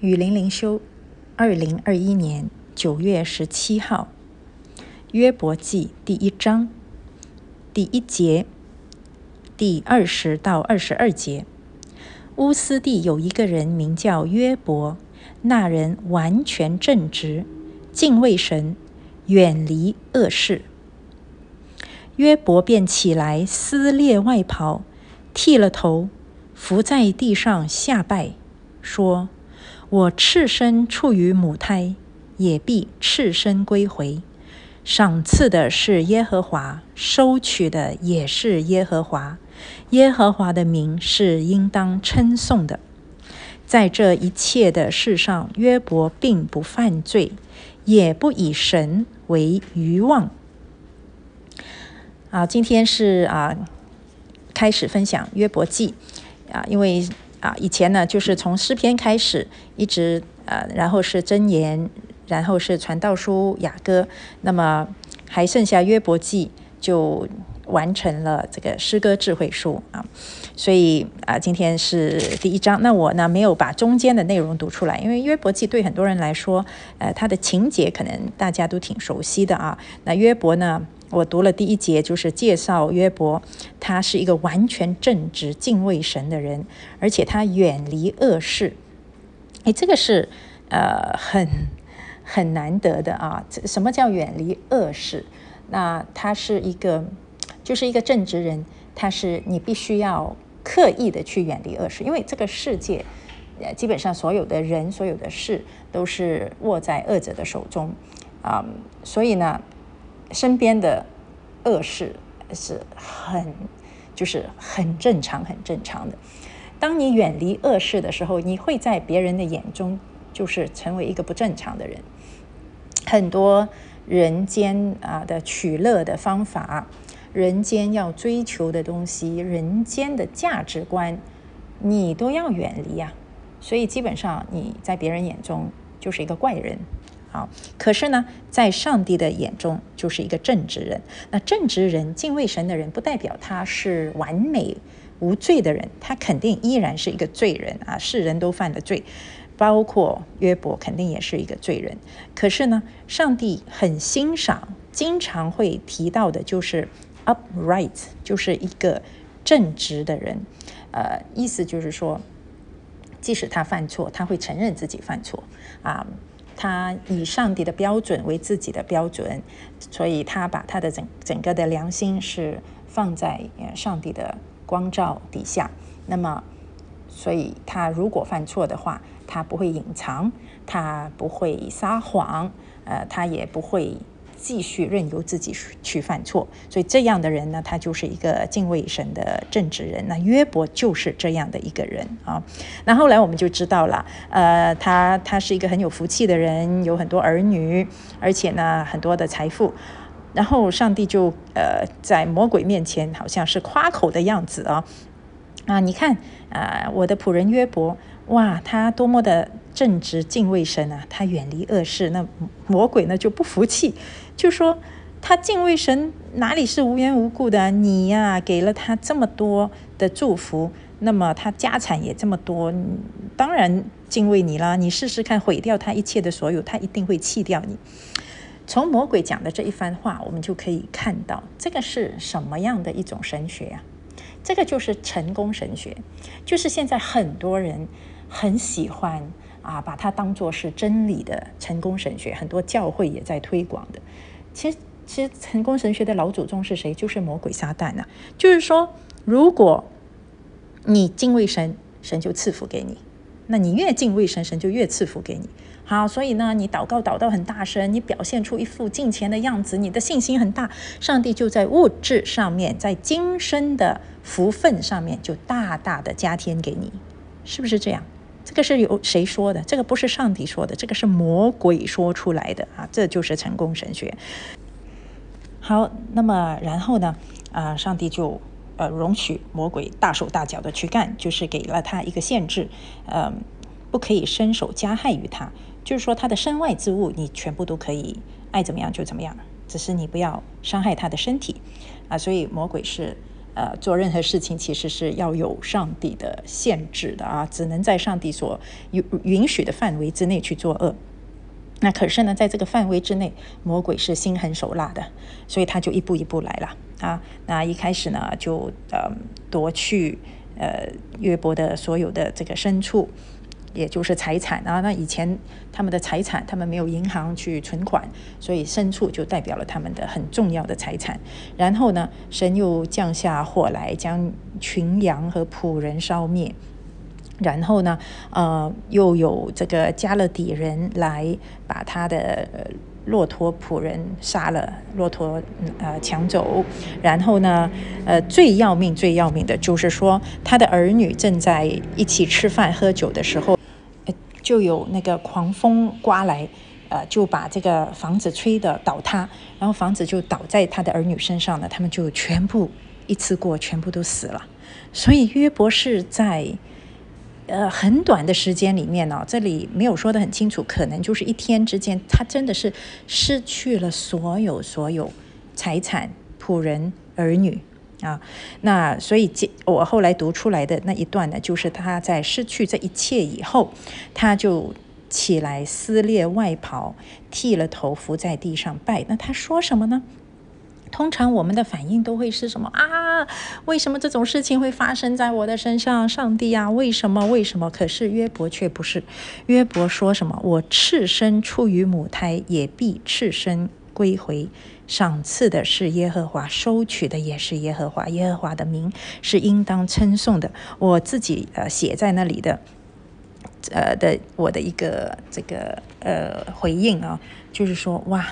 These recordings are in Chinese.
雨林灵修，二零二一年九月十七号，约伯记第一章第一节，第二十到二十二节。乌斯地有一个人名叫约伯，那人完全正直，敬畏神，远离恶事。约伯便起来撕裂外袍，剃了头，伏在地上下拜，说。我赤身处于母胎，也必赤身归回。赏赐的是耶和华，收取的也是耶和华。耶和华的名是应当称颂的。在这一切的事上，约伯并不犯罪，也不以神为愚妄。啊，今天是啊，开始分享约伯记啊，因为。啊，以前呢，就是从诗篇开始，一直呃，然后是箴言，然后是传道书雅歌，那么还剩下约伯记，就完成了这个诗歌智慧书啊。所以啊，今天是第一章。那我呢，没有把中间的内容读出来，因为约伯记对很多人来说，呃，它的情节可能大家都挺熟悉的啊。那约伯呢？我读了第一节，就是介绍约伯，他是一个完全正直、敬畏神的人，而且他远离恶事。哎，这个是呃很很难得的啊！什么叫远离恶事？那他是一个，就是一个正直人，他是你必须要刻意的去远离恶事，因为这个世界，基本上所有的人、所有的事都是握在恶者的手中啊，所以呢。身边的恶事是很，就是很正常、很正常的。当你远离恶事的时候，你会在别人的眼中就是成为一个不正常的人。很多人间啊的取乐的方法，人间要追求的东西，人间的价值观，你都要远离啊。所以基本上你在别人眼中就是一个怪人。好，可是呢，在上帝的眼中就是一个正直人。那正直人、敬畏神的人，不代表他是完美无罪的人，他肯定依然是一个罪人啊！世人都犯了罪，包括约伯，肯定也是一个罪人。可是呢，上帝很欣赏，经常会提到的就是 upright，就是一个正直的人。呃，意思就是说，即使他犯错，他会承认自己犯错啊。他以上帝的标准为自己的标准，所以他把他的整整个的良心是放在上帝的光照底下。那么，所以他如果犯错的话，他不会隐藏，他不会撒谎，呃，他也不会。继续任由自己去犯错，所以这样的人呢，他就是一个敬畏神的正直人。那约伯就是这样的一个人啊。那后来我们就知道了，呃，他他是一个很有福气的人，有很多儿女，而且呢很多的财富。然后上帝就呃在魔鬼面前好像是夸口的样子啊啊，你看啊，我的仆人约伯，哇，他多么的正直敬畏神啊，他远离恶事。那魔鬼呢就不服气。就说他敬畏神，哪里是无缘无故的？你呀，给了他这么多的祝福，那么他家产也这么多，当然敬畏你啦。你试试看，毁掉他一切的所有，他一定会弃掉你。从魔鬼讲的这一番话，我们就可以看到，这个是什么样的一种神学啊？这个就是成功神学，就是现在很多人很喜欢。啊，把它当做是真理的成功神学，很多教会也在推广的。其实，其实成功神学的老祖宗是谁？就是魔鬼撒旦啊！就是说，如果你敬畏神，神就赐福给你；那你越敬畏神，神就越赐福给你。好，所以呢，你祷告祷到很大声，你表现出一副敬虔的样子，你的信心很大，上帝就在物质上面，在今生的福分上面就大大的加添给你，是不是这样？这个是由谁说的？这个不是上帝说的，这个是魔鬼说出来的啊！这就是成功神学。好，那么然后呢？啊，上帝就呃容许魔鬼大手大脚的去干，就是给了他一个限制，嗯，不可以伸手加害于他。就是说，他的身外之物你全部都可以爱怎么样就怎么样，只是你不要伤害他的身体啊。所以魔鬼是呃做任何事情，其实是要有上帝的限制的啊，只能在上帝所允允许的范围之内去做恶。那可是呢，在这个范围之内，魔鬼是心狠手辣的，所以他就一步一步来了啊。那一开始呢，就呃夺去呃约伯的所有的这个牲畜。也就是财产啊，那以前他们的财产，他们没有银行去存款，所以牲畜就代表了他们的很重要的财产。然后呢，神又降下火来，将群羊和仆人烧灭。然后呢，呃，又有这个加勒底人来把他的骆驼仆人杀了，骆驼呃抢走。然后呢，呃，最要命、最要命的就是说，他的儿女正在一起吃饭喝酒的时候。就有那个狂风刮来，呃，就把这个房子吹得倒塌，然后房子就倒在他的儿女身上了，他们就全部一次过全部都死了。所以约博士在呃很短的时间里面呢，这里没有说的很清楚，可能就是一天之间，他真的是失去了所有所有财产、仆人、儿女。啊，那所以这我后来读出来的那一段呢，就是他在失去这一切以后，他就起来撕裂外袍，剃了头，伏在地上拜。那他说什么呢？通常我们的反应都会是什么啊？为什么这种事情会发生在我的身上？上帝啊，为什么？为什么？可是约伯却不是。约伯说什么？我赤身出于母胎，也必赤身归回。赏赐的是耶和华，收取的也是耶和华。耶和华的名是应当称颂的。我自己呃写在那里的，呃的我的一个这个呃回应啊，就是说哇，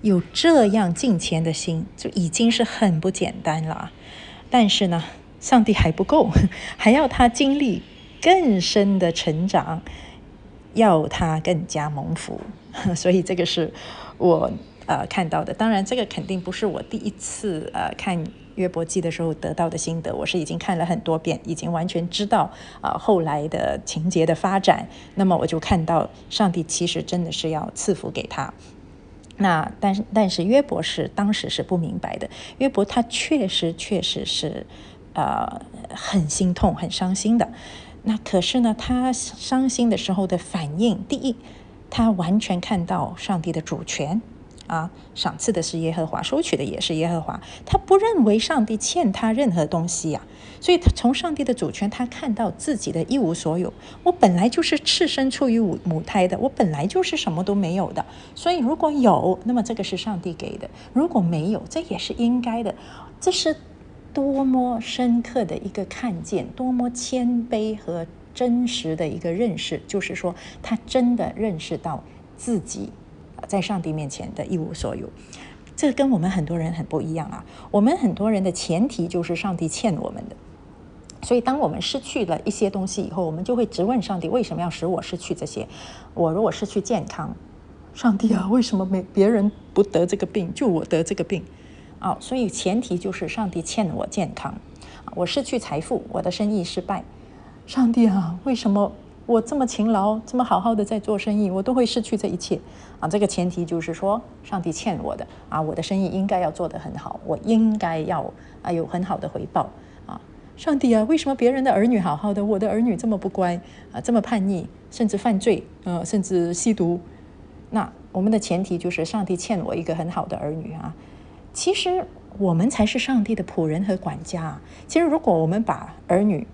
有这样敬虔的心，就已经是很不简单了。但是呢，上帝还不够，还要他经历更深的成长，要他更加蒙福。所以这个是我。呃，看到的，当然这个肯定不是我第一次呃看约伯记的时候得到的心得，我是已经看了很多遍，已经完全知道啊后来的情节的发展。那么我就看到上帝其实真的是要赐福给他。那但是但是约伯是当时是不明白的，约伯他确实确实是呃很心痛很伤心的。那可是呢，他伤心的时候的反应，第一，他完全看到上帝的主权。啊，赏赐的是耶和华，收取的也是耶和华。他不认为上帝欠他任何东西呀，所以他从上帝的主权，他看到自己的一无所有。我本来就是赤身出于母母胎的，我本来就是什么都没有的。所以如果有，那么这个是上帝给的；如果没有，这也是应该的。这是多么深刻的一个看见，多么谦卑和真实的一个认识，就是说他真的认识到自己。在上帝面前的一无所有，这跟我们很多人很不一样啊！我们很多人的前提就是上帝欠我们的，所以当我们失去了一些东西以后，我们就会直问上帝：为什么要使我失去这些？我如果失去健康，上帝啊，为什么没别人不得这个病，就我得这个病？啊，所以前提就是上帝欠我健康。我失去财富，我的生意失败，上帝啊，为什么？我这么勤劳，这么好好的在做生意，我都会失去这一切啊！这个前提就是说，上帝欠我的啊，我的生意应该要做得很好，我应该要啊有很好的回报啊！上帝啊，为什么别人的儿女好好的，我的儿女这么不乖啊，这么叛逆，甚至犯罪，呃，甚至吸毒？那我们的前提就是上帝欠我一个很好的儿女啊！其实我们才是上帝的仆人和管家。其实如果我们把儿女，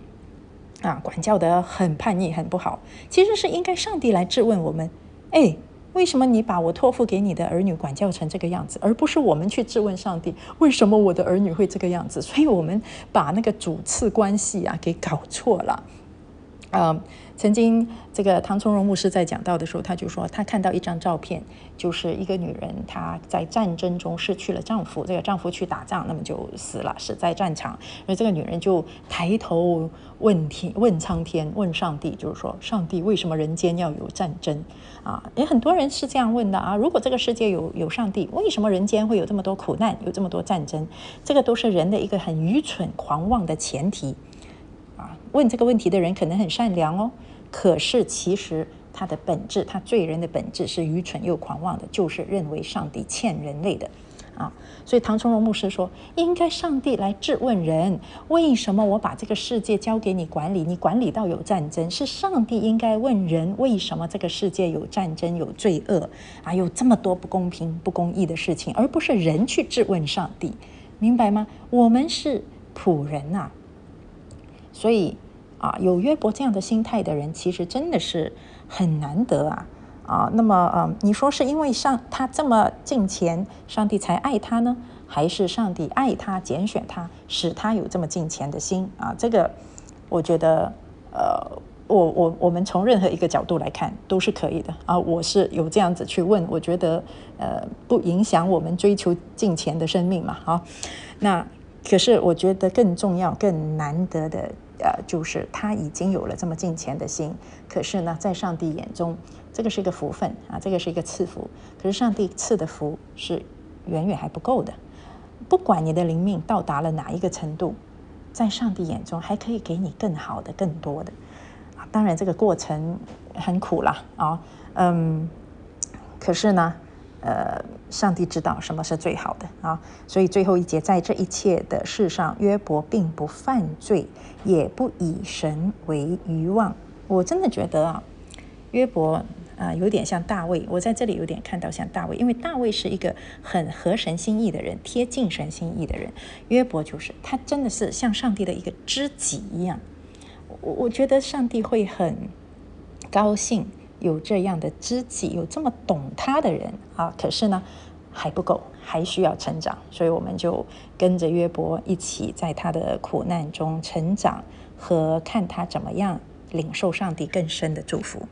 啊，管教得很叛逆，很不好。其实是应该上帝来质问我们：哎，为什么你把我托付给你的儿女管教成这个样子，而不是我们去质问上帝，为什么我的儿女会这个样子？所以我们把那个主次关系啊给搞错了。嗯。曾经，这个唐从容牧师在讲到的时候，他就说，他看到一张照片，就是一个女人，她在战争中失去了丈夫，这个丈夫去打仗，那么就死了，死在战场。而这个女人就抬头问天，问苍天，问上帝，就是说，上帝为什么人间要有战争？啊，也很多人是这样问的啊。如果这个世界有有上帝，为什么人间会有这么多苦难，有这么多战争？这个都是人的一个很愚蠢、狂妄的前提。问这个问题的人可能很善良哦。可是，其实他的本质，他罪人的本质是愚蠢又狂妄的，就是认为上帝欠人类的，啊。所以唐崇荣牧师说，应该上帝来质问人：为什么我把这个世界交给你管理？你管理到有战争，是上帝应该问人：为什么这个世界有战争、有罪恶啊？有这么多不公平、不公义的事情，而不是人去质问上帝，明白吗？我们是仆人呐，所以啊，有约伯这样的心态的人，其实真的是很难得啊。啊，那么，嗯，你说是因为上他这么敬虔，上帝才爱他呢，还是上帝爱他、拣选他，使他有这么敬虔的心啊？这个，我觉得，呃，我我我们从任何一个角度来看都是可以的啊。我是有这样子去问，我觉得，呃，不影响我们追求敬虔的生命嘛，啊，那可是我觉得更重要、更难得的，呃，就是他已经有了这么敬虔的心，可是呢，在上帝眼中。这个是一个福分啊，这个是一个赐福。可是上帝赐的福是远远还不够的。不管你的灵命到达了哪一个程度，在上帝眼中还可以给你更好的、更多的啊。当然，这个过程很苦了啊。嗯，可是呢，呃，上帝知道什么是最好的啊。所以最后一节，在这一切的事上，约伯并不犯罪，也不以神为愚妄。我真的觉得啊，约伯。啊，有点像大卫，我在这里有点看到像大卫，因为大卫是一个很合神心意的人，贴近神心意的人。约伯就是他，真的是像上帝的一个知己一样。我我觉得上帝会很高兴有这样的知己，有这么懂他的人啊。可是呢，还不够，还需要成长。所以我们就跟着约伯一起在他的苦难中成长，和看他怎么样领受上帝更深的祝福。